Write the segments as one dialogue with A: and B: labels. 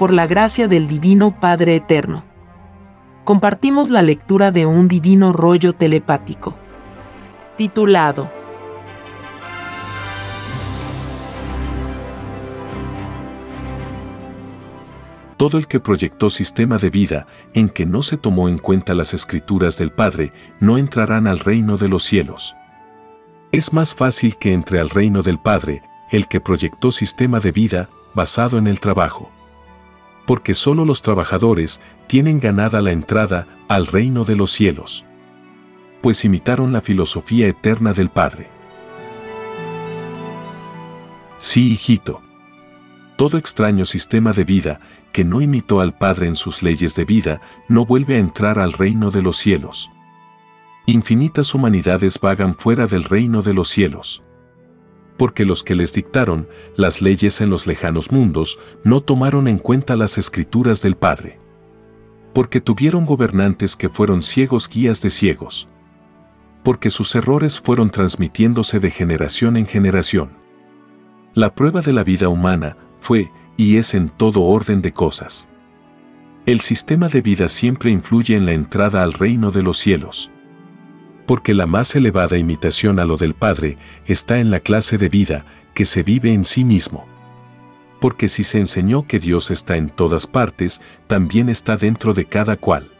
A: por la gracia del Divino Padre Eterno. Compartimos la lectura de un divino rollo telepático, titulado
B: todo el que proyectó sistema de vida en que no se tomó en cuenta las escrituras del Padre no entrarán al reino de los cielos. Es más fácil que entre al reino del Padre el que proyectó sistema de vida basado en el trabajo. Porque solo los trabajadores tienen ganada la entrada al reino de los cielos. Pues imitaron la filosofía eterna del Padre. Sí, hijito. Todo extraño sistema de vida que no imitó al Padre en sus leyes de vida, no vuelve a entrar al reino de los cielos. Infinitas humanidades vagan fuera del reino de los cielos. Porque los que les dictaron las leyes en los lejanos mundos no tomaron en cuenta las escrituras del Padre. Porque tuvieron gobernantes que fueron ciegos guías de ciegos. Porque sus errores fueron transmitiéndose de generación en generación. La prueba de la vida humana fue, y es en todo orden de cosas. El sistema de vida siempre influye en la entrada al reino de los cielos. Porque la más elevada imitación a lo del Padre está en la clase de vida que se vive en sí mismo. Porque si se enseñó que Dios está en todas partes, también está dentro de cada cual.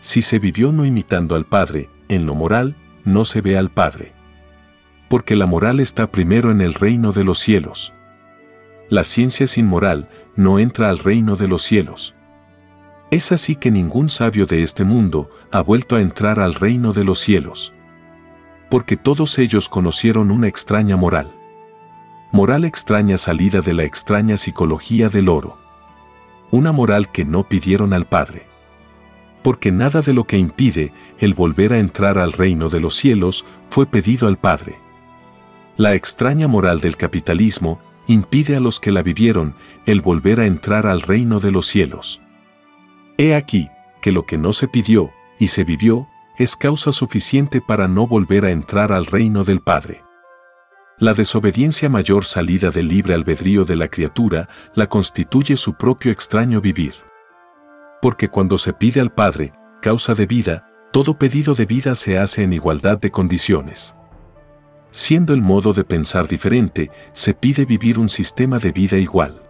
B: Si se vivió no imitando al Padre, en lo moral, no se ve al Padre. Porque la moral está primero en el reino de los cielos la ciencia sin moral no entra al reino de los cielos. Es así que ningún sabio de este mundo ha vuelto a entrar al reino de los cielos. Porque todos ellos conocieron una extraña moral. Moral extraña salida de la extraña psicología del oro. Una moral que no pidieron al Padre. Porque nada de lo que impide el volver a entrar al reino de los cielos fue pedido al Padre. La extraña moral del capitalismo impide a los que la vivieron el volver a entrar al reino de los cielos. He aquí que lo que no se pidió y se vivió es causa suficiente para no volver a entrar al reino del Padre. La desobediencia mayor salida del libre albedrío de la criatura la constituye su propio extraño vivir. Porque cuando se pide al Padre, causa de vida, todo pedido de vida se hace en igualdad de condiciones. Siendo el modo de pensar diferente, se pide vivir un sistema de vida igual.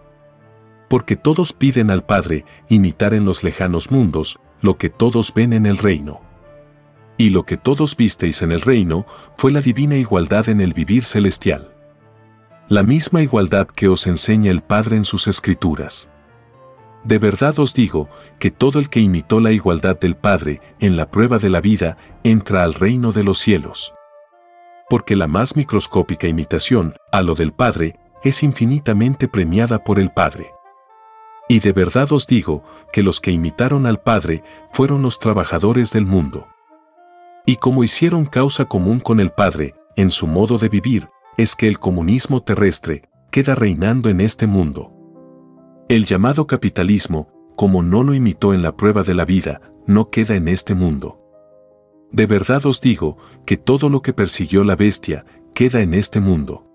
B: Porque todos piden al Padre imitar en los lejanos mundos lo que todos ven en el reino. Y lo que todos visteis en el reino fue la divina igualdad en el vivir celestial. La misma igualdad que os enseña el Padre en sus escrituras. De verdad os digo que todo el que imitó la igualdad del Padre en la prueba de la vida entra al reino de los cielos porque la más microscópica imitación, a lo del Padre, es infinitamente premiada por el Padre. Y de verdad os digo que los que imitaron al Padre fueron los trabajadores del mundo. Y como hicieron causa común con el Padre, en su modo de vivir, es que el comunismo terrestre queda reinando en este mundo. El llamado capitalismo, como no lo imitó en la prueba de la vida, no queda en este mundo. De verdad os digo que todo lo que persiguió la bestia queda en este mundo.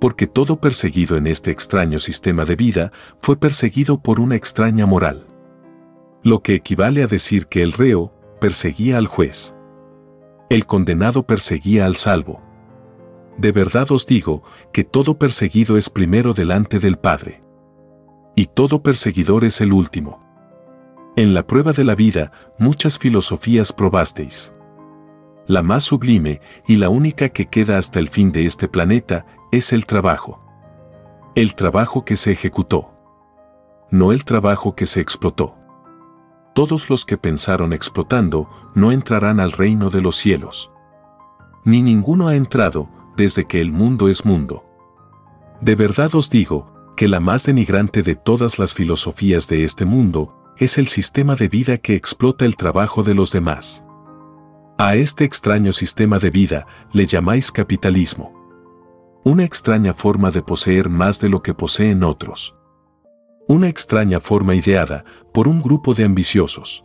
B: Porque todo perseguido en este extraño sistema de vida fue perseguido por una extraña moral. Lo que equivale a decir que el reo perseguía al juez. El condenado perseguía al salvo. De verdad os digo que todo perseguido es primero delante del Padre. Y todo perseguidor es el último. En la prueba de la vida, muchas filosofías probasteis. La más sublime y la única que queda hasta el fin de este planeta es el trabajo. El trabajo que se ejecutó. No el trabajo que se explotó. Todos los que pensaron explotando no entrarán al reino de los cielos. Ni ninguno ha entrado desde que el mundo es mundo. De verdad os digo que la más denigrante de todas las filosofías de este mundo es el sistema de vida que explota el trabajo de los demás. A este extraño sistema de vida le llamáis capitalismo. Una extraña forma de poseer más de lo que poseen otros. Una extraña forma ideada por un grupo de ambiciosos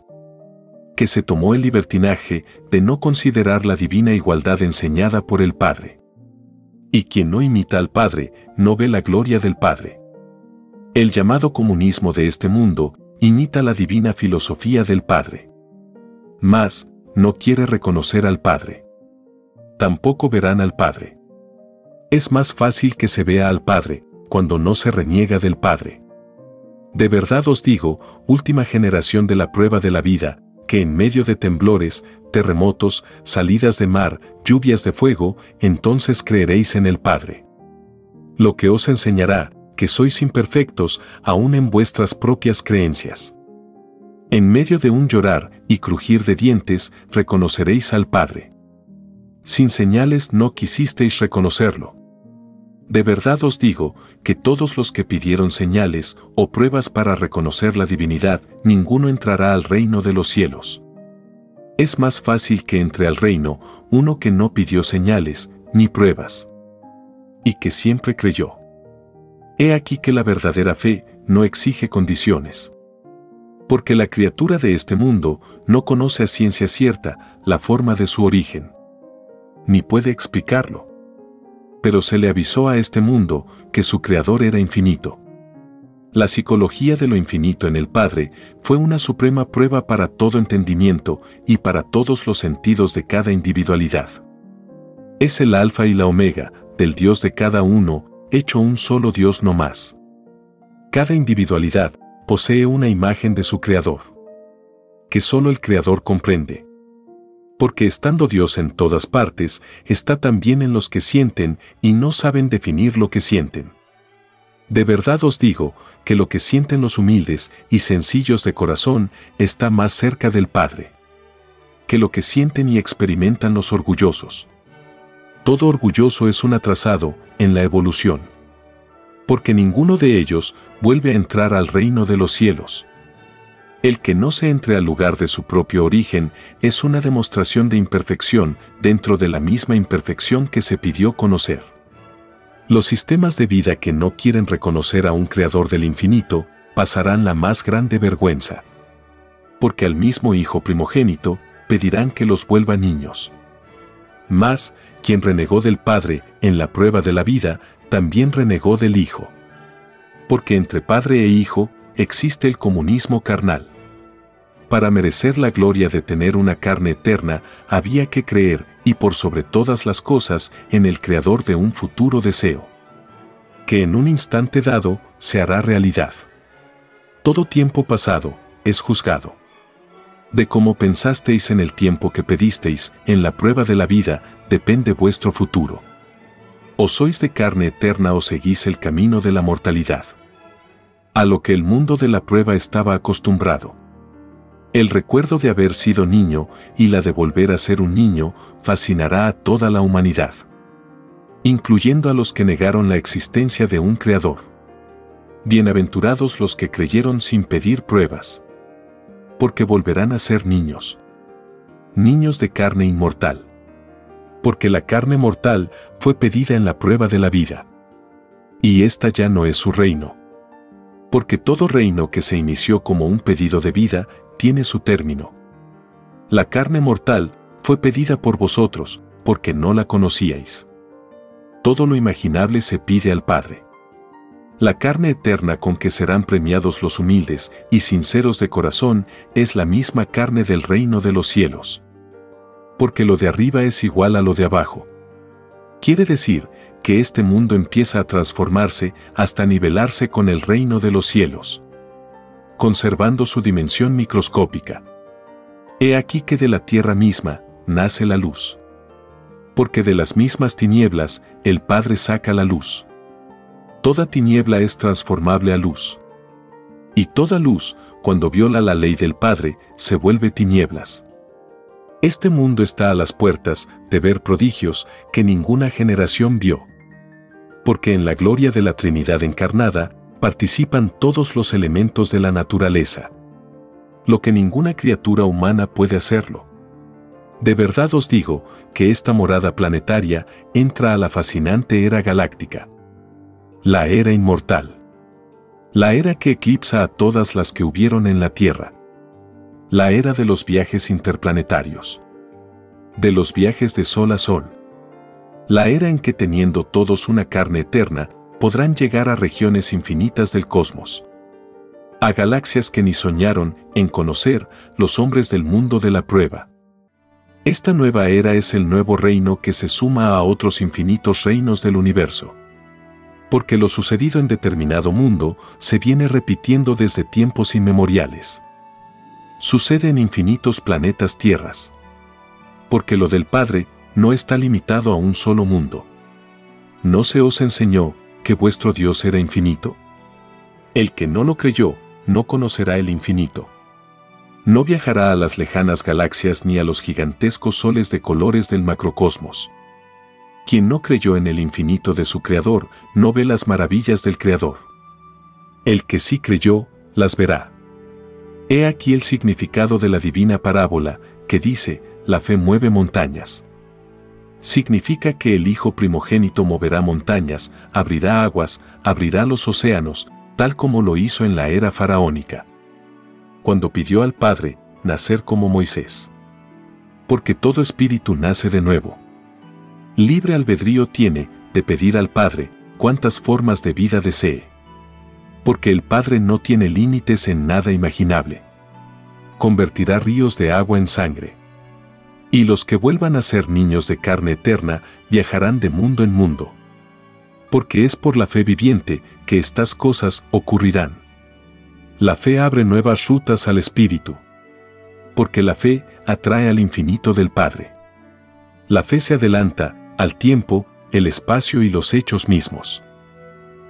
B: que se tomó el libertinaje de no considerar la divina igualdad enseñada por el Padre. Y quien no imita al Padre no ve la gloria del Padre. El llamado comunismo de este mundo imita la divina filosofía del Padre. Mas, no quiere reconocer al Padre. Tampoco verán al Padre. Es más fácil que se vea al Padre cuando no se reniega del Padre. De verdad os digo, última generación de la prueba de la vida, que en medio de temblores, terremotos, salidas de mar, lluvias de fuego, entonces creeréis en el Padre. Lo que os enseñará, que sois imperfectos aún en vuestras propias creencias. En medio de un llorar y crujir de dientes, reconoceréis al Padre. Sin señales no quisisteis reconocerlo. De verdad os digo que todos los que pidieron señales o pruebas para reconocer la divinidad, ninguno entrará al reino de los cielos. Es más fácil que entre al reino uno que no pidió señales ni pruebas. Y que siempre creyó. He aquí que la verdadera fe no exige condiciones. Porque la criatura de este mundo no conoce a ciencia cierta la forma de su origen. Ni puede explicarlo. Pero se le avisó a este mundo que su creador era infinito. La psicología de lo infinito en el Padre fue una suprema prueba para todo entendimiento y para todos los sentidos de cada individualidad. Es el alfa y la omega, del Dios de cada uno, hecho un solo Dios no más. Cada individualidad posee una imagen de su Creador, que solo el Creador comprende. Porque estando Dios en todas partes, está también en los que sienten y no saben definir lo que sienten. De verdad os digo que lo que sienten los humildes y sencillos de corazón está más cerca del Padre que lo que sienten y experimentan los orgullosos. Todo orgulloso es un atrasado en la evolución. Porque ninguno de ellos vuelve a entrar al reino de los cielos. El que no se entre al lugar de su propio origen es una demostración de imperfección dentro de la misma imperfección que se pidió conocer. Los sistemas de vida que no quieren reconocer a un creador del infinito pasarán la más grande vergüenza. Porque al mismo hijo primogénito pedirán que los vuelva niños. Mas, quien renegó del Padre en la prueba de la vida, también renegó del Hijo. Porque entre Padre e Hijo existe el comunismo carnal. Para merecer la gloria de tener una carne eterna, había que creer, y por sobre todas las cosas, en el Creador de un futuro deseo. Que en un instante dado se hará realidad. Todo tiempo pasado es juzgado de cómo pensasteis en el tiempo que pedisteis, en la prueba de la vida, depende vuestro futuro. O sois de carne eterna o seguís el camino de la mortalidad. A lo que el mundo de la prueba estaba acostumbrado. El recuerdo de haber sido niño y la de volver a ser un niño fascinará a toda la humanidad, incluyendo a los que negaron la existencia de un creador. Bienaventurados los que creyeron sin pedir pruebas porque volverán a ser niños. Niños de carne inmortal. Porque la carne mortal fue pedida en la prueba de la vida. Y esta ya no es su reino. Porque todo reino que se inició como un pedido de vida tiene su término. La carne mortal fue pedida por vosotros, porque no la conocíais. Todo lo imaginable se pide al Padre. La carne eterna con que serán premiados los humildes y sinceros de corazón es la misma carne del reino de los cielos. Porque lo de arriba es igual a lo de abajo. Quiere decir que este mundo empieza a transformarse hasta nivelarse con el reino de los cielos, conservando su dimensión microscópica. He aquí que de la tierra misma nace la luz. Porque de las mismas tinieblas el Padre saca la luz. Toda tiniebla es transformable a luz. Y toda luz, cuando viola la ley del Padre, se vuelve tinieblas. Este mundo está a las puertas de ver prodigios que ninguna generación vio. Porque en la gloria de la Trinidad encarnada participan todos los elementos de la naturaleza. Lo que ninguna criatura humana puede hacerlo. De verdad os digo que esta morada planetaria entra a la fascinante era galáctica la era inmortal. La era que eclipsa a todas las que hubieron en la Tierra. La era de los viajes interplanetarios. De los viajes de sol a sol. La era en que teniendo todos una carne eterna, podrán llegar a regiones infinitas del cosmos. A galaxias que ni soñaron en conocer los hombres del mundo de la prueba. Esta nueva era es el nuevo reino que se suma a otros infinitos reinos del universo. Porque lo sucedido en determinado mundo se viene repitiendo desde tiempos inmemoriales. Sucede en infinitos planetas tierras. Porque lo del Padre no está limitado a un solo mundo. ¿No se os enseñó que vuestro Dios era infinito? El que no lo creyó, no conocerá el infinito. No viajará a las lejanas galaxias ni a los gigantescos soles de colores del macrocosmos. Quien no creyó en el infinito de su Creador, no ve las maravillas del Creador. El que sí creyó, las verá. He aquí el significado de la divina parábola, que dice, la fe mueve montañas significa que el Hijo primogénito moverá montañas, abrirá aguas, abrirá los océanos, tal como lo hizo en la era faraónica. Cuando pidió al Padre nacer como Moisés. Porque todo espíritu nace de nuevo. Libre albedrío tiene de pedir al Padre cuantas formas de vida desee. Porque el Padre no tiene límites en nada imaginable. Convertirá ríos de agua en sangre y los que vuelvan a ser niños de carne eterna viajarán de mundo en mundo. Porque es por la fe viviente que estas cosas ocurrirán. La fe abre nuevas rutas al Espíritu. Porque la fe atrae al infinito del Padre. La fe se adelanta al tiempo, el espacio y los hechos mismos.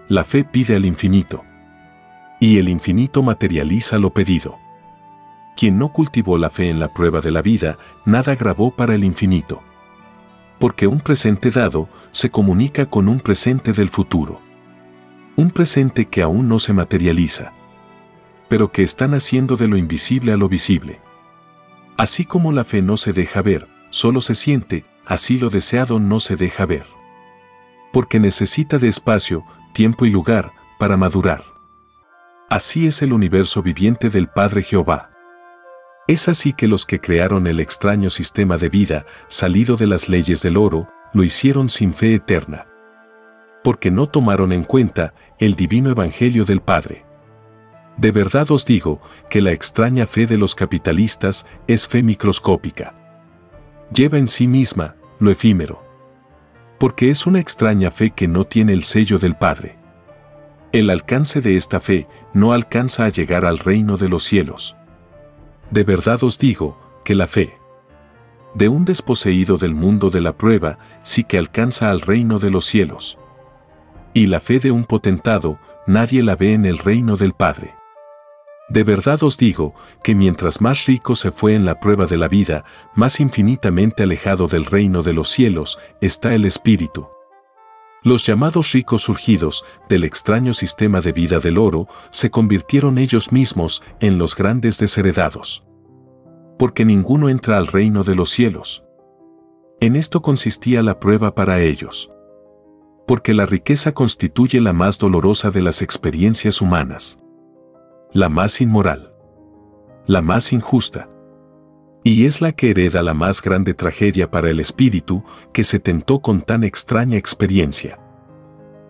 B: La fe pide al infinito. Y el infinito materializa lo pedido. Quien no cultivó la fe en la prueba de la vida, nada grabó para el infinito. Porque un presente dado se comunica con un presente del futuro. Un presente que aún no se materializa, pero que está naciendo de lo invisible a lo visible. Así como la fe no se deja ver, solo se siente, así lo deseado no se deja ver. Porque necesita de espacio, tiempo y lugar para madurar. Así es el universo viviente del Padre Jehová. Es así que los que crearon el extraño sistema de vida, salido de las leyes del oro, lo hicieron sin fe eterna. Porque no tomaron en cuenta el divino evangelio del Padre. De verdad os digo que la extraña fe de los capitalistas es fe microscópica. Lleva en sí misma lo efímero. Porque es una extraña fe que no tiene el sello del Padre. El alcance de esta fe no alcanza a llegar al reino de los cielos. De verdad os digo, que la fe de un desposeído del mundo de la prueba sí que alcanza al reino de los cielos. Y la fe de un potentado nadie la ve en el reino del Padre. De verdad os digo que mientras más rico se fue en la prueba de la vida, más infinitamente alejado del reino de los cielos está el Espíritu. Los llamados ricos surgidos del extraño sistema de vida del oro se convirtieron ellos mismos en los grandes desheredados. Porque ninguno entra al reino de los cielos. En esto consistía la prueba para ellos. Porque la riqueza constituye la más dolorosa de las experiencias humanas. La más inmoral. La más injusta y es la que hereda la más grande tragedia para el espíritu que se tentó con tan extraña experiencia.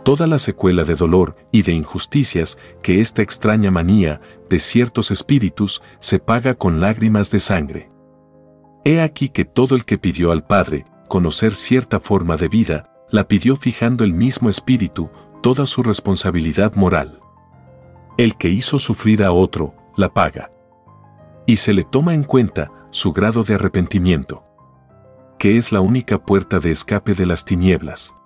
B: Toda la secuela de dolor y de injusticias que esta extraña manía de ciertos espíritus se paga con lágrimas de sangre. He aquí que todo el que pidió al Padre conocer cierta forma de vida, la pidió fijando el mismo espíritu toda su responsabilidad moral. El que hizo sufrir a otro, la paga. Y se le toma en cuenta su grado de arrepentimiento, que es la única puerta de escape de las tinieblas.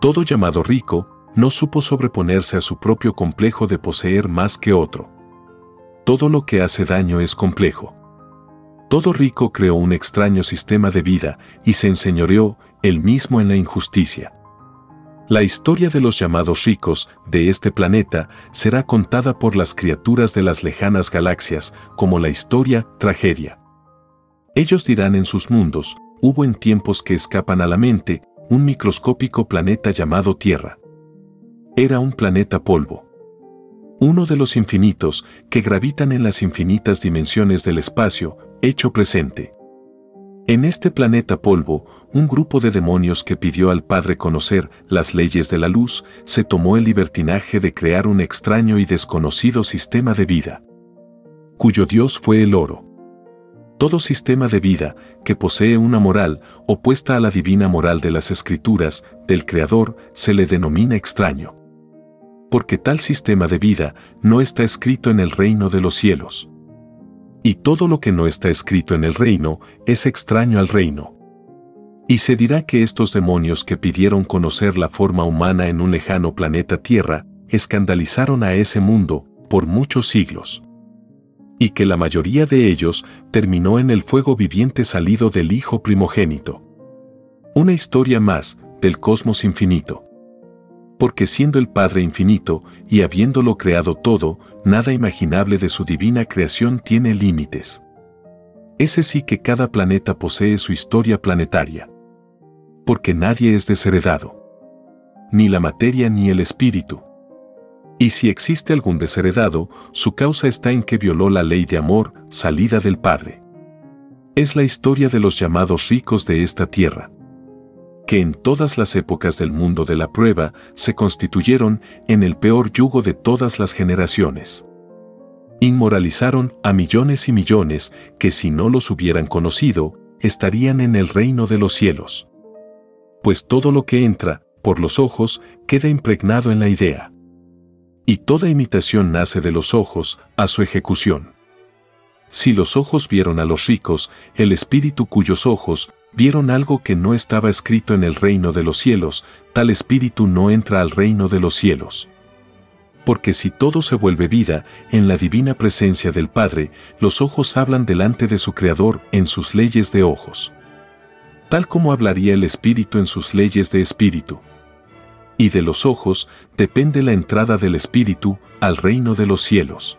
B: Todo llamado rico no supo sobreponerse a su propio complejo de poseer más que otro. Todo lo que hace daño es complejo. Todo rico creó un extraño sistema de vida y se enseñoreó él mismo en la injusticia. La historia de los llamados ricos de este planeta será contada por las criaturas de las lejanas galaxias como la historia tragedia. Ellos dirán en sus mundos, hubo en tiempos que escapan a la mente, un microscópico planeta llamado Tierra. Era un planeta polvo. Uno de los infinitos que gravitan en las infinitas dimensiones del espacio, hecho presente. En este planeta polvo, un grupo de demonios que pidió al Padre conocer las leyes de la luz, se tomó el libertinaje de crear un extraño y desconocido sistema de vida, cuyo Dios fue el oro. Todo sistema de vida que posee una moral opuesta a la divina moral de las escrituras del Creador se le denomina extraño. Porque tal sistema de vida no está escrito en el reino de los cielos y todo lo que no está escrito en el reino es extraño al reino. Y se dirá que estos demonios que pidieron conocer la forma humana en un lejano planeta Tierra, escandalizaron a ese mundo por muchos siglos. Y que la mayoría de ellos terminó en el fuego viviente salido del Hijo primogénito. Una historia más del cosmos infinito porque siendo el Padre infinito y habiéndolo creado todo, nada imaginable de su divina creación tiene límites. Ese sí que cada planeta posee su historia planetaria. Porque nadie es desheredado. Ni la materia ni el espíritu. Y si existe algún desheredado, su causa está en que violó la ley de amor, salida del Padre. Es la historia de los llamados ricos de esta tierra que en todas las épocas del mundo de la prueba se constituyeron en el peor yugo de todas las generaciones. Inmoralizaron a millones y millones que si no los hubieran conocido, estarían en el reino de los cielos. Pues todo lo que entra, por los ojos, queda impregnado en la idea. Y toda imitación nace de los ojos a su ejecución. Si los ojos vieron a los ricos, el espíritu cuyos ojos vieron algo que no estaba escrito en el reino de los cielos, tal espíritu no entra al reino de los cielos. Porque si todo se vuelve vida, en la divina presencia del Padre, los ojos hablan delante de su Creador en sus leyes de ojos. Tal como hablaría el espíritu en sus leyes de espíritu. Y de los ojos depende la entrada del espíritu al reino de los cielos.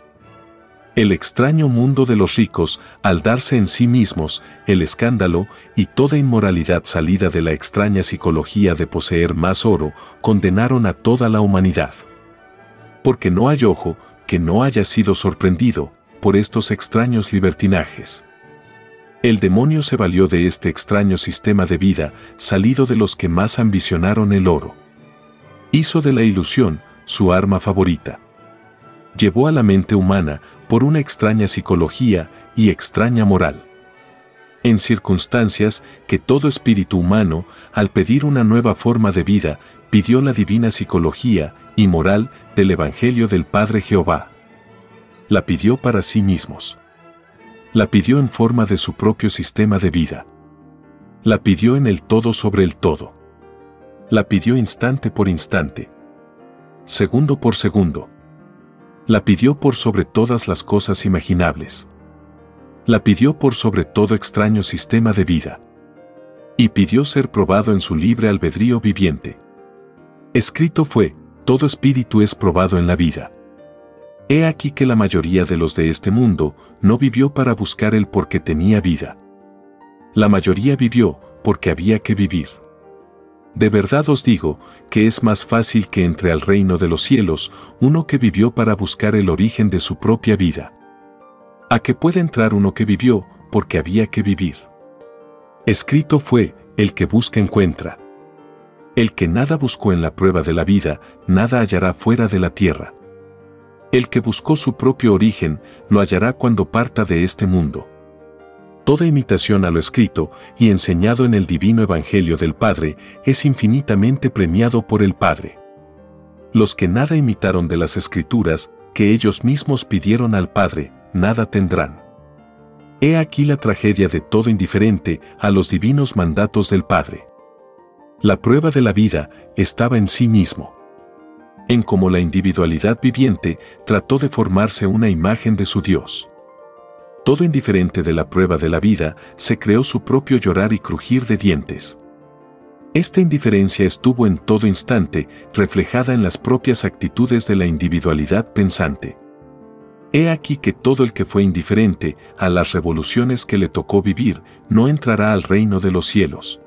B: El extraño mundo de los ricos, al darse en sí mismos, el escándalo y toda inmoralidad salida de la extraña psicología de poseer más oro, condenaron a toda la humanidad. Porque no hay ojo que no haya sido sorprendido por estos extraños libertinajes. El demonio se valió de este extraño sistema de vida salido de los que más ambicionaron el oro. Hizo de la ilusión su arma favorita. Llevó a la mente humana por una extraña psicología y extraña moral. En circunstancias que todo espíritu humano, al pedir una nueva forma de vida, pidió la divina psicología y moral del Evangelio del Padre Jehová. La pidió para sí mismos. La pidió en forma de su propio sistema de vida. La pidió en el todo sobre el todo. La pidió instante por instante. Segundo por segundo la pidió por sobre todas las cosas imaginables. La pidió por sobre todo extraño sistema de vida. Y pidió ser probado en su libre albedrío viviente. Escrito fue, todo espíritu es probado en la vida. He aquí que la mayoría de los de este mundo no vivió para buscar el porque tenía vida. La mayoría vivió porque había que vivir. De verdad os digo que es más fácil que entre al reino de los cielos uno que vivió para buscar el origen de su propia vida. A que puede entrar uno que vivió porque había que vivir. Escrito fue, el que busca encuentra. El que nada buscó en la prueba de la vida, nada hallará fuera de la tierra. El que buscó su propio origen, lo hallará cuando parta de este mundo toda imitación a lo escrito y enseñado en el divino Evangelio del Padre es infinitamente premiado por el Padre. Los que nada imitaron de las escrituras que ellos mismos pidieron al Padre, nada tendrán. He aquí la tragedia de todo indiferente a los divinos mandatos del Padre. La prueba de la vida estaba en sí mismo. En cómo la individualidad viviente trató de formarse una imagen de su Dios todo indiferente de la prueba de la vida, se creó su propio llorar y crujir de dientes. Esta indiferencia estuvo en todo instante reflejada en las propias actitudes de la individualidad pensante. He aquí que todo el que fue indiferente a las revoluciones que le tocó vivir no entrará al reino de los cielos.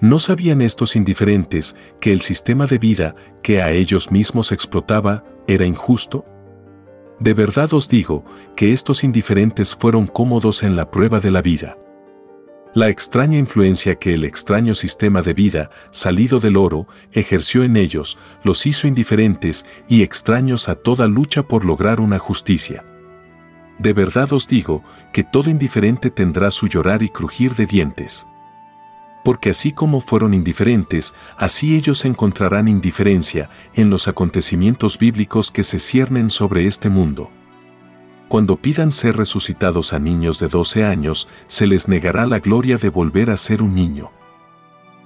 B: ¿No sabían estos indiferentes que el sistema de vida que a ellos mismos explotaba era injusto? De verdad os digo que estos indiferentes fueron cómodos en la prueba de la vida. La extraña influencia que el extraño sistema de vida, salido del oro, ejerció en ellos, los hizo indiferentes y extraños a toda lucha por lograr una justicia. De verdad os digo que todo indiferente tendrá su llorar y crujir de dientes. Porque así como fueron indiferentes, así ellos encontrarán indiferencia en los acontecimientos bíblicos que se ciernen sobre este mundo cuando pidan ser resucitados a niños de 12 años, se les negará la gloria de volver a ser un niño.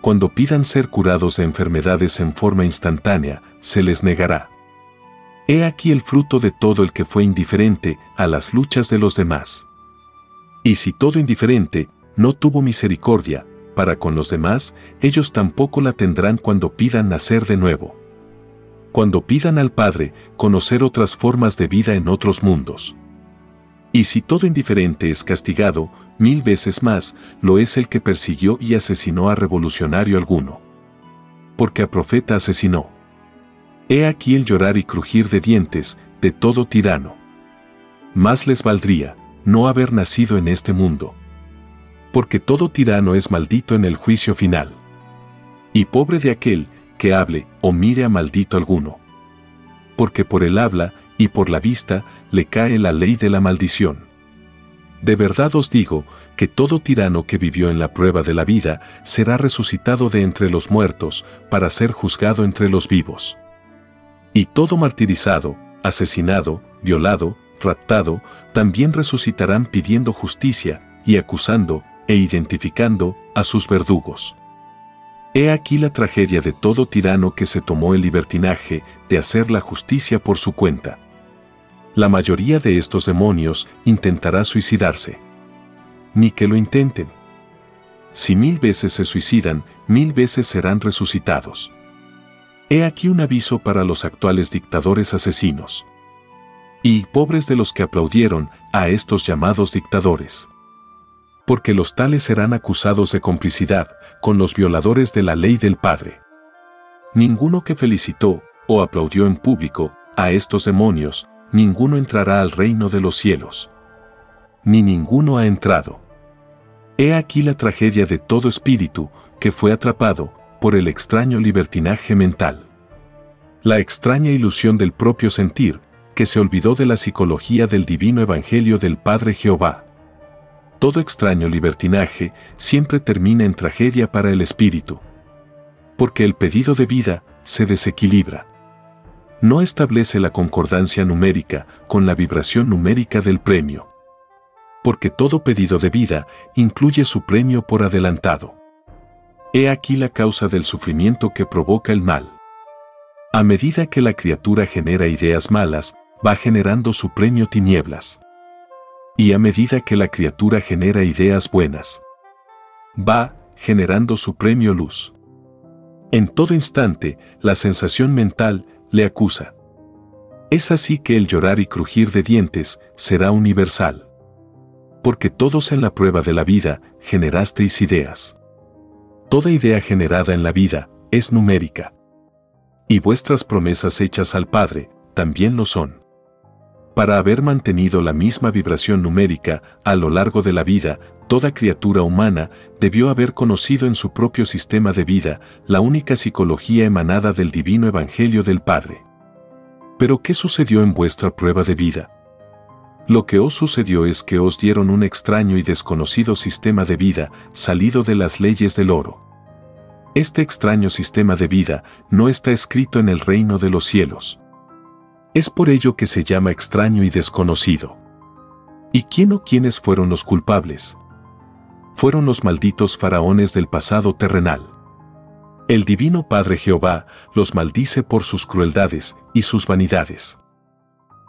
B: Cuando pidan ser curados de enfermedades en forma instantánea, se les negará. He aquí el fruto de todo el que fue indiferente a las luchas de los demás. Y si todo indiferente no tuvo misericordia para con los demás, ellos tampoco la tendrán cuando pidan nacer de nuevo. Cuando pidan al Padre conocer otras formas de vida en otros mundos. Y si todo indiferente es castigado, mil veces más lo es el que persiguió y asesinó a revolucionario alguno. Porque a profeta asesinó. He aquí el llorar y crujir de dientes de todo tirano. Más les valdría no haber nacido en este mundo. Porque todo tirano es maldito en el juicio final. Y pobre de aquel que hable o mire a maldito alguno. Porque por el habla y por la vista le cae la ley de la maldición. De verdad os digo que todo tirano que vivió en la prueba de la vida será resucitado de entre los muertos para ser juzgado entre los vivos. Y todo martirizado, asesinado, violado, raptado, también resucitarán pidiendo justicia y acusando e identificando a sus verdugos. He aquí la tragedia de todo tirano que se tomó el libertinaje de hacer la justicia por su cuenta la mayoría de estos demonios intentará suicidarse. Ni que lo intenten. Si mil veces se suicidan, mil veces serán resucitados. He aquí un aviso para los actuales dictadores asesinos. Y pobres de los que aplaudieron a estos llamados dictadores. Porque los tales serán acusados de complicidad con los violadores de la ley del Padre. Ninguno que felicitó o aplaudió en público a estos demonios ninguno entrará al reino de los cielos. Ni ninguno ha entrado. He aquí la tragedia de todo espíritu que fue atrapado por el extraño libertinaje mental. La extraña ilusión del propio sentir, que se olvidó de la psicología del divino evangelio del Padre Jehová. Todo extraño libertinaje siempre termina en tragedia para el espíritu. Porque el pedido de vida se desequilibra no establece la concordancia numérica con la vibración numérica del premio. Porque todo pedido de vida incluye su premio por adelantado. He aquí la causa del sufrimiento que provoca el mal. A medida que la criatura genera ideas malas, va generando su premio tinieblas. Y a medida que la criatura genera ideas buenas, va generando su premio luz. En todo instante, la sensación mental le acusa. Es así que el llorar y crujir de dientes será universal. Porque todos en la prueba de la vida generasteis ideas. Toda idea generada en la vida es numérica. Y vuestras promesas hechas al Padre también lo son. Para haber mantenido la misma vibración numérica a lo largo de la vida, toda criatura humana debió haber conocido en su propio sistema de vida la única psicología emanada del divino Evangelio del Padre. Pero ¿qué sucedió en vuestra prueba de vida? Lo que os sucedió es que os dieron un extraño y desconocido sistema de vida salido de las leyes del oro. Este extraño sistema de vida no está escrito en el reino de los cielos. Es por ello que se llama extraño y desconocido. ¿Y quién o quiénes fueron los culpables? Fueron los malditos faraones del pasado terrenal. El Divino Padre Jehová los maldice por sus crueldades y sus vanidades.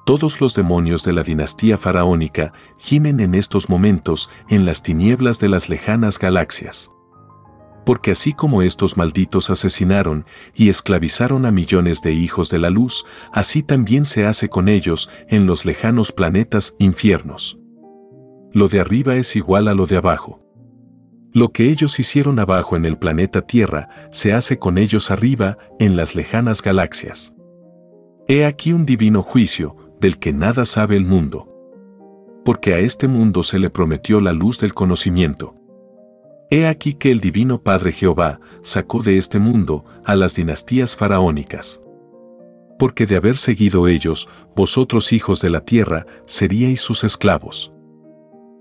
B: Todos los demonios de la dinastía faraónica gimen en estos momentos en las tinieblas de las lejanas galaxias porque así como estos malditos asesinaron y esclavizaron a millones de hijos de la luz, así también se hace con ellos en los lejanos planetas infiernos. Lo de arriba es igual a lo de abajo. Lo que ellos hicieron abajo en el planeta Tierra se hace con ellos arriba en las lejanas galaxias. He aquí un divino juicio del que nada sabe el mundo. Porque a este mundo se le prometió la luz del conocimiento He aquí que el Divino Padre Jehová sacó de este mundo a las dinastías faraónicas. Porque de haber seguido ellos, vosotros hijos de la tierra, seríais sus esclavos.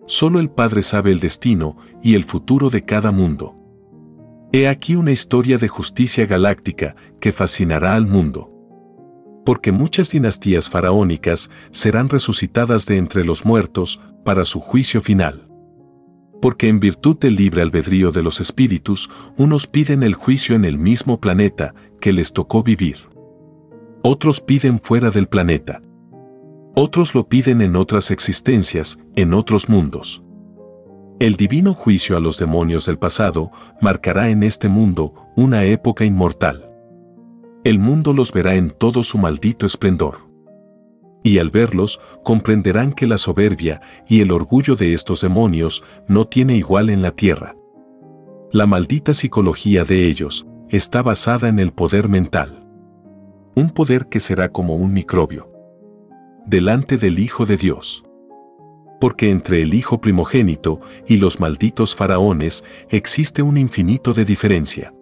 B: Solo el Padre sabe el destino y el futuro de cada mundo. He aquí una historia de justicia galáctica que fascinará al mundo. Porque muchas dinastías faraónicas serán resucitadas de entre los muertos para su juicio final. Porque en virtud del libre albedrío de los espíritus, unos piden el juicio en el mismo planeta que les tocó vivir. Otros piden fuera del planeta. Otros lo piden en otras existencias, en otros mundos. El divino juicio a los demonios del pasado marcará en este mundo una época inmortal. El mundo los verá en todo su maldito esplendor. Y al verlos, comprenderán que la soberbia y el orgullo de estos demonios no tiene igual en la tierra. La maldita psicología de ellos está basada en el poder mental. Un poder que será como un microbio delante del Hijo de Dios. Porque entre el Hijo primogénito y los malditos faraones existe un infinito de diferencia.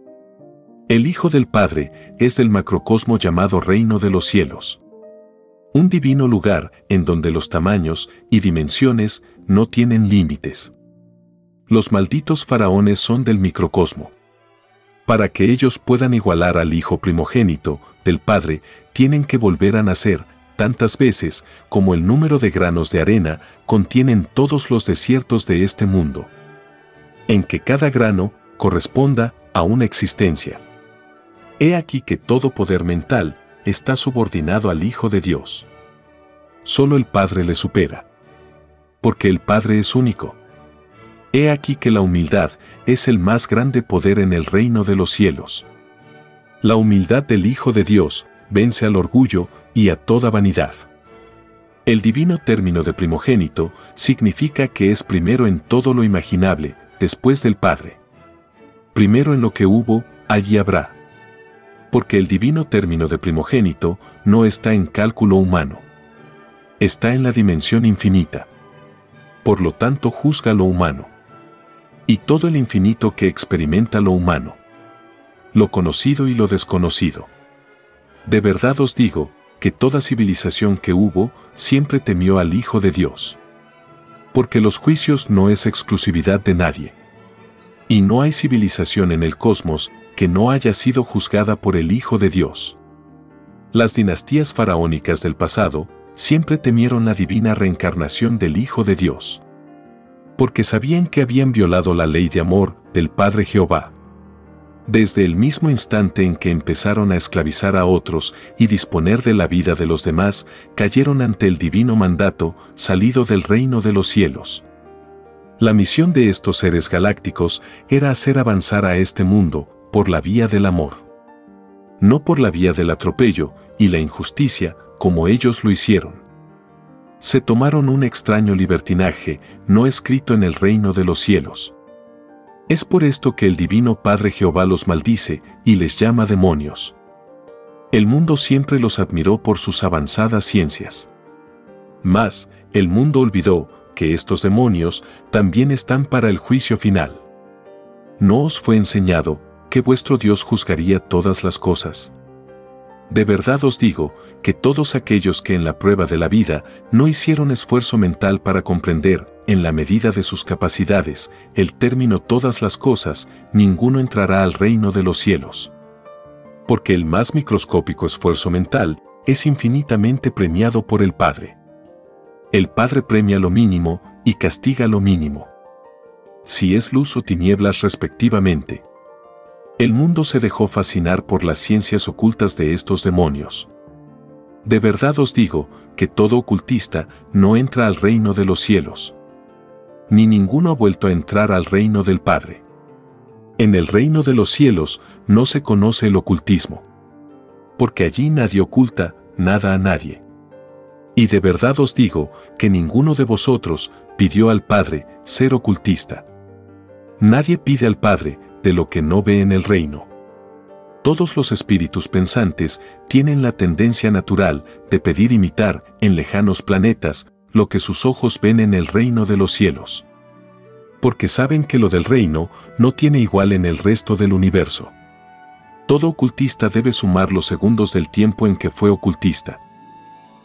B: El Hijo del Padre es del macrocosmo llamado Reino de los Cielos. Un divino lugar en donde los tamaños y dimensiones no tienen límites. Los malditos faraones son del microcosmo. Para que ellos puedan igualar al Hijo primogénito del Padre, tienen que volver a nacer tantas veces como el número de granos de arena contienen todos los desiertos de este mundo. En que cada grano corresponda a una existencia. He aquí que todo poder mental está subordinado al Hijo de Dios. Solo el Padre le supera. Porque el Padre es único. He aquí que la humildad es el más grande poder en el reino de los cielos. La humildad del Hijo de Dios vence al orgullo y a toda vanidad. El divino término de primogénito significa que es primero en todo lo imaginable, después del Padre. Primero en lo que hubo, allí habrá. Porque el divino término de primogénito no está en cálculo humano. Está en la dimensión infinita. Por lo tanto juzga lo humano. Y todo el infinito que experimenta lo humano. Lo conocido y lo desconocido. De verdad os digo, que toda civilización que hubo siempre temió al Hijo de Dios. Porque los juicios no es exclusividad de nadie. Y no hay civilización en el cosmos que no haya sido juzgada por el Hijo de Dios. Las dinastías faraónicas del pasado siempre temieron la divina reencarnación del Hijo de Dios. Porque sabían que habían violado la ley de amor del Padre Jehová. Desde el mismo instante en que empezaron a esclavizar a otros y disponer de la vida de los demás, cayeron ante el divino mandato salido del reino de los cielos. La misión de estos seres galácticos era hacer avanzar a este mundo por la vía del amor. No por la vía del atropello y la injusticia, como ellos lo hicieron. Se tomaron un extraño libertinaje no escrito en el reino de los cielos. Es por esto que el Divino Padre Jehová los maldice y les llama demonios. El mundo siempre los admiró por sus avanzadas ciencias. Mas, el mundo olvidó que estos demonios también están para el juicio final. ¿No os fue enseñado que vuestro Dios juzgaría todas las cosas? De verdad os digo que todos aquellos que en la prueba de la vida no hicieron esfuerzo mental para comprender, en la medida de sus capacidades, el término todas las cosas, ninguno entrará al reino de los cielos. Porque el más microscópico esfuerzo mental es infinitamente premiado por el Padre. El Padre premia lo mínimo y castiga lo mínimo. Si es luz o tinieblas respectivamente. El mundo se dejó fascinar por las ciencias ocultas de estos demonios. De verdad os digo que todo ocultista no entra al reino de los cielos. Ni ninguno ha vuelto a entrar al reino del Padre. En el reino de los cielos no se conoce el ocultismo. Porque allí nadie oculta nada a nadie. Y de verdad os digo que ninguno de vosotros pidió al Padre ser ocultista. Nadie pide al Padre de lo que no ve en el reino. Todos los espíritus pensantes tienen la tendencia natural de pedir imitar en lejanos planetas lo que sus ojos ven en el reino de los cielos. porque saben que lo del reino no tiene igual en el resto del universo. Todo ocultista debe sumar los segundos del tiempo en que fue ocultista.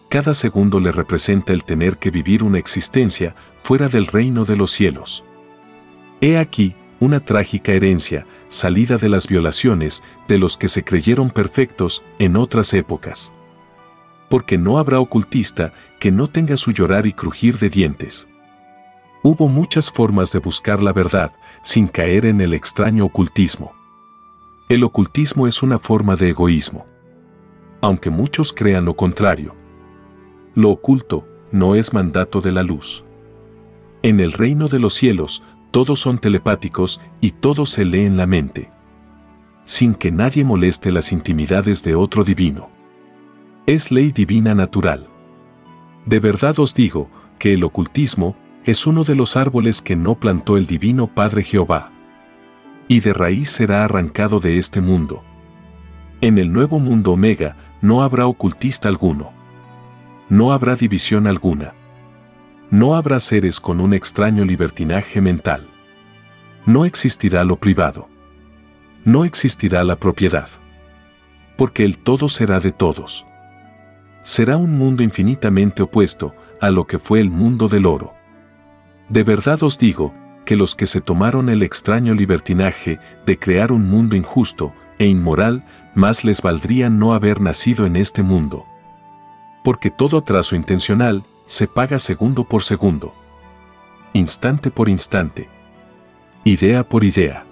B: Cada segundo le representa el tener que vivir una existencia fuera del reino de los cielos. He aquí una trágica herencia, salida de las violaciones de los que se creyeron perfectos en otras épocas. Porque no habrá ocultista que no tenga su llorar y crujir de dientes. Hubo muchas formas de buscar la verdad sin caer en el extraño ocultismo. El ocultismo es una forma de egoísmo. Aunque muchos crean lo contrario. Lo oculto no es mandato de la luz. En el reino de los cielos, todos son telepáticos y todo se lee en la mente. Sin que nadie moleste las intimidades de otro divino. Es ley divina natural. De verdad os digo que el ocultismo es uno de los árboles que no plantó el divino Padre Jehová. Y de raíz será arrancado de este mundo. En el nuevo mundo Omega no habrá ocultista alguno. No habrá división alguna. No habrá seres con un extraño libertinaje mental. No existirá lo privado. No existirá la propiedad. Porque el todo será de todos. Será un mundo infinitamente opuesto a lo que fue el mundo del oro. De verdad os digo, que los que se tomaron el extraño libertinaje de crear un mundo injusto e inmoral, más les valdría no haber nacido en este mundo. Porque todo atraso intencional se paga segundo por segundo, instante por instante, idea por idea.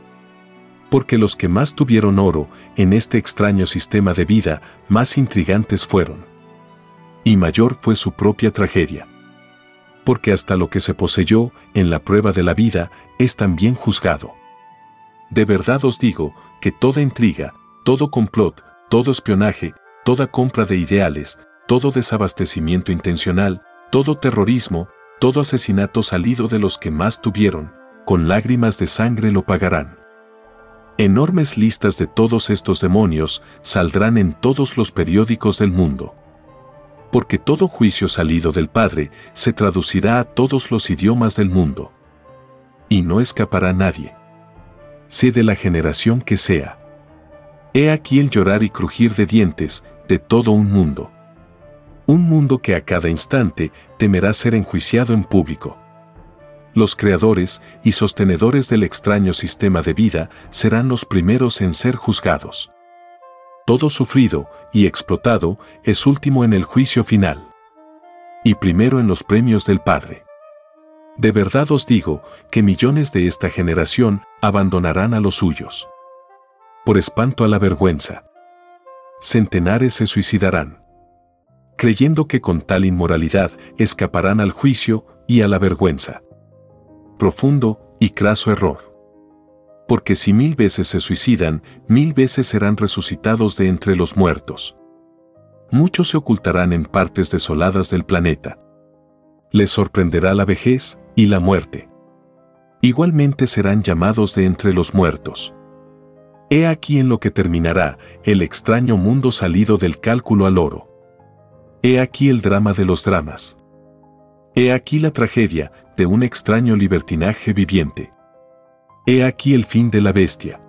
B: Porque los que más tuvieron oro en este extraño sistema de vida, más intrigantes fueron. Y mayor fue su propia tragedia porque hasta lo que se poseyó en la prueba de la vida es también juzgado. De verdad os digo que toda intriga, todo complot, todo espionaje, toda compra de ideales, todo desabastecimiento intencional, todo terrorismo, todo asesinato salido de los que más tuvieron, con lágrimas de sangre lo pagarán. Enormes listas de todos estos demonios saldrán en todos los periódicos del mundo porque todo juicio salido del Padre se traducirá a todos los idiomas del mundo. Y no escapará nadie. Sé de la generación que sea. He aquí el llorar y crujir de dientes de todo un mundo. Un mundo que a cada instante temerá ser enjuiciado en público. Los creadores y sostenedores del extraño sistema de vida serán los primeros en ser juzgados todo sufrido y explotado es último en el juicio final. Y primero en los premios del Padre. De verdad os digo que millones de esta generación abandonarán a los suyos. Por espanto a la vergüenza. Centenares se suicidarán. Creyendo que con tal inmoralidad escaparán al juicio y a la vergüenza. Profundo y craso error porque si mil veces se suicidan, mil veces serán resucitados de entre los muertos. Muchos se ocultarán en partes desoladas del planeta. Les sorprenderá la vejez y la muerte. Igualmente serán llamados de entre los muertos. He aquí en lo que terminará el extraño mundo salido del cálculo al oro. He aquí el drama de los dramas. He aquí la tragedia de un extraño libertinaje viviente. He aquí el fin de la bestia.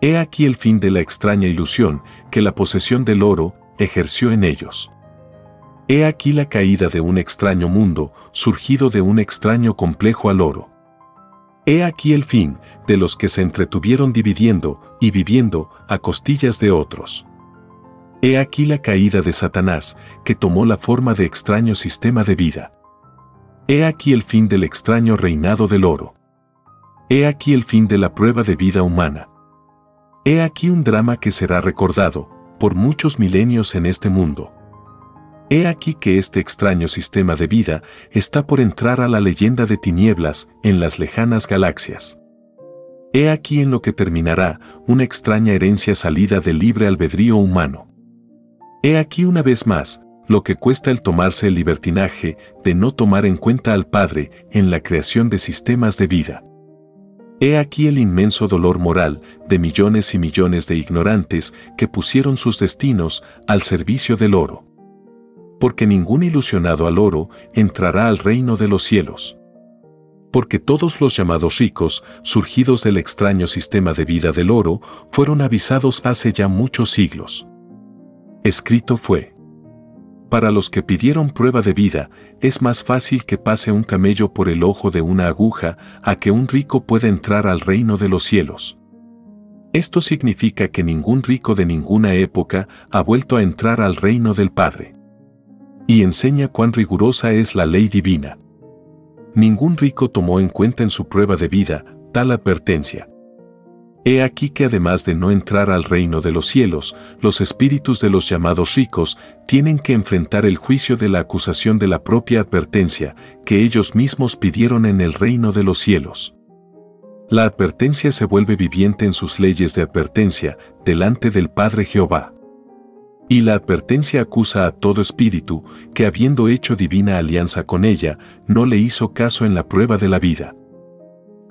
B: He aquí el fin de la extraña ilusión que la posesión del oro ejerció en ellos. He aquí la caída de un extraño mundo, surgido de un extraño complejo al oro. He aquí el fin de los que se entretuvieron dividiendo y viviendo a costillas de otros. He aquí la caída de Satanás, que tomó la forma de extraño sistema de vida. He aquí el fin del extraño reinado del oro. He aquí el fin de la prueba de vida humana. He aquí un drama que será recordado por muchos milenios en este mundo. He aquí que este extraño sistema de vida está por entrar a la leyenda de tinieblas en las lejanas galaxias. He aquí en lo que terminará una extraña herencia salida del libre albedrío humano. He aquí una vez más lo que cuesta el tomarse el libertinaje de no tomar en cuenta al Padre en la creación de sistemas de vida. He aquí el inmenso dolor moral de millones y millones de ignorantes que pusieron sus destinos al servicio del oro. Porque ningún ilusionado al oro entrará al reino de los cielos. Porque todos los llamados ricos, surgidos del extraño sistema de vida del oro, fueron avisados hace ya muchos siglos. Escrito fue. Para los que pidieron prueba de vida, es más fácil que pase un camello por el ojo de una aguja a que un rico pueda entrar al reino de los cielos. Esto significa que ningún rico de ninguna época ha vuelto a entrar al reino del Padre. Y enseña cuán rigurosa es la ley divina. Ningún rico tomó en cuenta en su prueba de vida tal advertencia. He aquí que además de no entrar al reino de los cielos, los espíritus de los llamados ricos tienen que enfrentar el juicio de la acusación de la propia advertencia que ellos mismos pidieron en el reino de los cielos. La advertencia se vuelve viviente en sus leyes de advertencia delante del Padre Jehová. Y la advertencia acusa a todo espíritu que habiendo hecho divina alianza con ella, no le hizo caso en la prueba de la vida.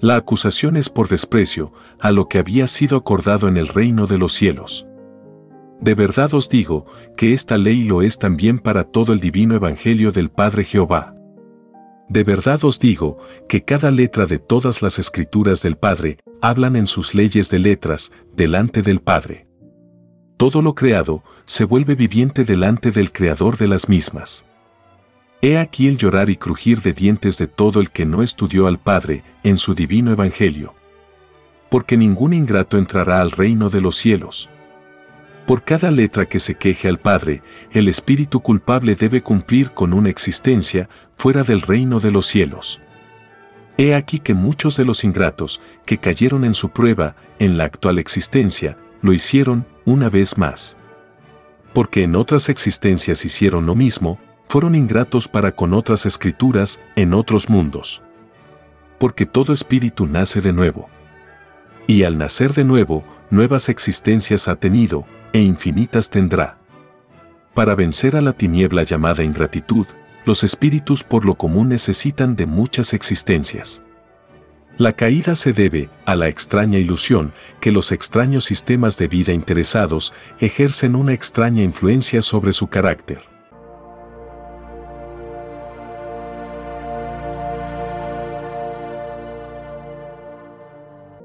B: La acusación es por desprecio a lo que había sido acordado en el reino de los cielos. De verdad os digo que esta ley lo es también para todo el divino evangelio del Padre Jehová. De verdad os digo que cada letra de todas las escrituras del Padre hablan en sus leyes de letras delante del Padre. Todo lo creado se vuelve viviente delante del Creador de las mismas. He aquí el llorar y crujir de dientes de todo el que no estudió al Padre en su divino Evangelio. Porque ningún ingrato entrará al reino de los cielos. Por cada letra que se queje al Padre, el espíritu culpable debe cumplir con una existencia fuera del reino de los cielos. He aquí que muchos de los ingratos que cayeron en su prueba en la actual existencia, lo hicieron una vez más. Porque en otras existencias hicieron lo mismo, fueron ingratos para con otras escrituras en otros mundos. Porque todo espíritu nace de nuevo. Y al nacer de nuevo, nuevas existencias ha tenido, e infinitas tendrá. Para vencer a la tiniebla llamada ingratitud, los espíritus por lo común necesitan de muchas existencias. La caída se debe a la extraña ilusión que los extraños sistemas de vida interesados ejercen una extraña influencia sobre su carácter.